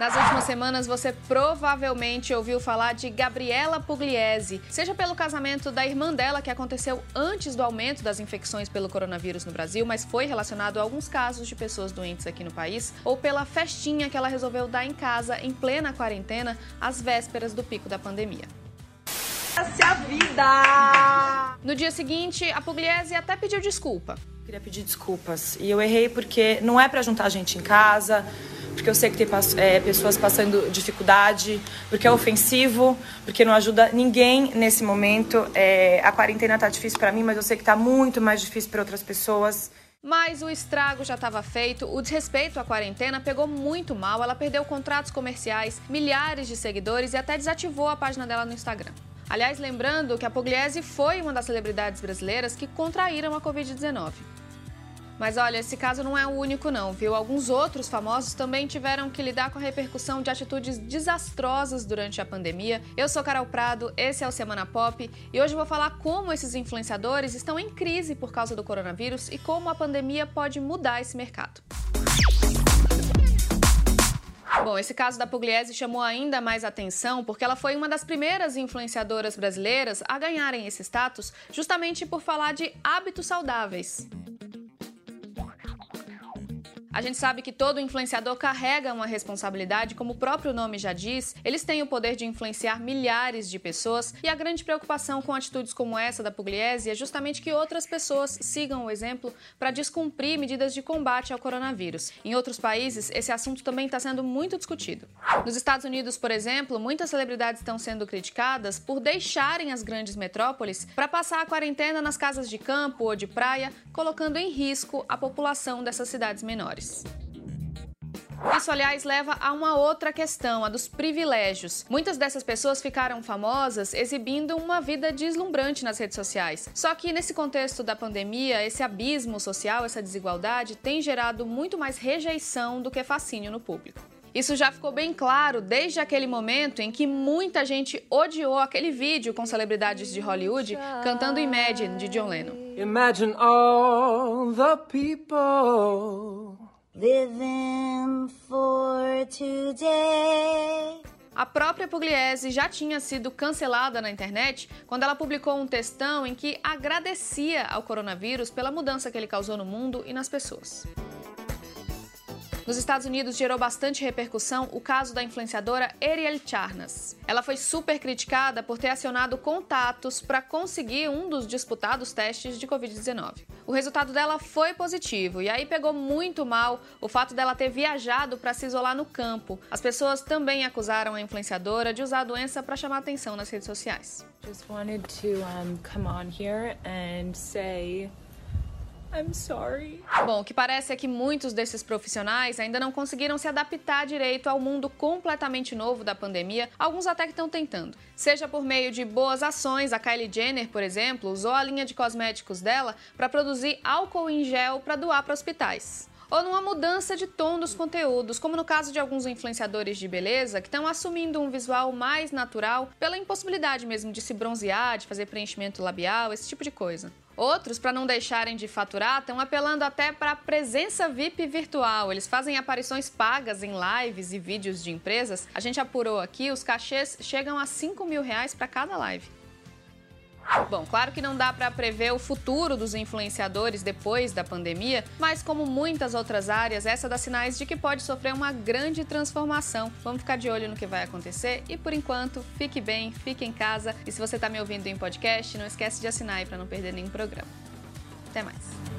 Nas últimas semanas, você provavelmente ouviu falar de Gabriela Pugliese, seja pelo casamento da irmã dela, que aconteceu antes do aumento das infecções pelo coronavírus no Brasil, mas foi relacionado a alguns casos de pessoas doentes aqui no país, ou pela festinha que ela resolveu dar em casa, em plena quarentena, às vésperas do pico da pandemia. Essa é a vida! No dia seguinte, a Pugliese até pediu desculpa. Queria pedir desculpas. E eu errei porque não é para juntar gente em casa, porque eu sei que tem é, pessoas passando dificuldade, porque é ofensivo, porque não ajuda ninguém nesse momento. É, a quarentena tá difícil para mim, mas eu sei que tá muito mais difícil para outras pessoas. Mas o estrago já estava feito, o desrespeito à quarentena pegou muito mal, ela perdeu contratos comerciais, milhares de seguidores e até desativou a página dela no Instagram. Aliás, lembrando que a Pugliese foi uma das celebridades brasileiras que contraíram a Covid-19. Mas olha, esse caso não é o único não, viu? Alguns outros famosos também tiveram que lidar com a repercussão de atitudes desastrosas durante a pandemia. Eu sou Carol Prado, esse é o Semana Pop e hoje vou falar como esses influenciadores estão em crise por causa do coronavírus e como a pandemia pode mudar esse mercado. Bom, esse caso da Pugliese chamou ainda mais atenção porque ela foi uma das primeiras influenciadoras brasileiras a ganharem esse status justamente por falar de hábitos saudáveis. A gente sabe que todo influenciador carrega uma responsabilidade, como o próprio nome já diz, eles têm o poder de influenciar milhares de pessoas e a grande preocupação com atitudes como essa da Pugliese é justamente que outras pessoas sigam o exemplo para descumprir medidas de combate ao coronavírus. Em outros países, esse assunto também está sendo muito discutido. Nos Estados Unidos, por exemplo, muitas celebridades estão sendo criticadas por deixarem as grandes metrópoles para passar a quarentena nas casas de campo ou de praia, colocando em risco a população dessas cidades menores. Isso, aliás, leva a uma outra questão, a dos privilégios. Muitas dessas pessoas ficaram famosas exibindo uma vida deslumbrante nas redes sociais. Só que nesse contexto da pandemia, esse abismo social, essa desigualdade, tem gerado muito mais rejeição do que fascínio no público. Isso já ficou bem claro desde aquele momento em que muita gente odiou aquele vídeo com celebridades de Hollywood cantando Imagine de John Lennon. Imagine all the people Living for today. A própria Pugliese já tinha sido cancelada na internet quando ela publicou um textão em que agradecia ao coronavírus pela mudança que ele causou no mundo e nas pessoas. Nos Estados Unidos gerou bastante repercussão o caso da influenciadora Ariel Charnas. Ela foi super criticada por ter acionado contatos para conseguir um dos disputados testes de Covid-19. O resultado dela foi positivo e aí pegou muito mal o fato dela ter viajado para se isolar no campo. As pessoas também acusaram a influenciadora de usar a doença para chamar atenção nas redes sociais. Just wanted to um, come on here and say I'm sorry. Bom, o que parece é que muitos desses profissionais ainda não conseguiram se adaptar direito ao mundo completamente novo da pandemia, alguns até que estão tentando. Seja por meio de boas ações, a Kylie Jenner, por exemplo, usou a linha de cosméticos dela para produzir álcool em gel para doar para hospitais ou numa mudança de tom dos conteúdos, como no caso de alguns influenciadores de beleza que estão assumindo um visual mais natural pela impossibilidade mesmo de se bronzear, de fazer preenchimento labial, esse tipo de coisa. Outros, para não deixarem de faturar, estão apelando até para a presença VIP virtual. Eles fazem aparições pagas em lives e vídeos de empresas. A gente apurou aqui, os cachês chegam a 5 mil reais para cada live. Bom, claro que não dá para prever o futuro dos influenciadores depois da pandemia, mas como muitas outras áreas, essa dá sinais de que pode sofrer uma grande transformação. Vamos ficar de olho no que vai acontecer e por enquanto, fique bem, fique em casa e se você está me ouvindo em podcast, não esquece de assinar aí para não perder nenhum programa. Até mais.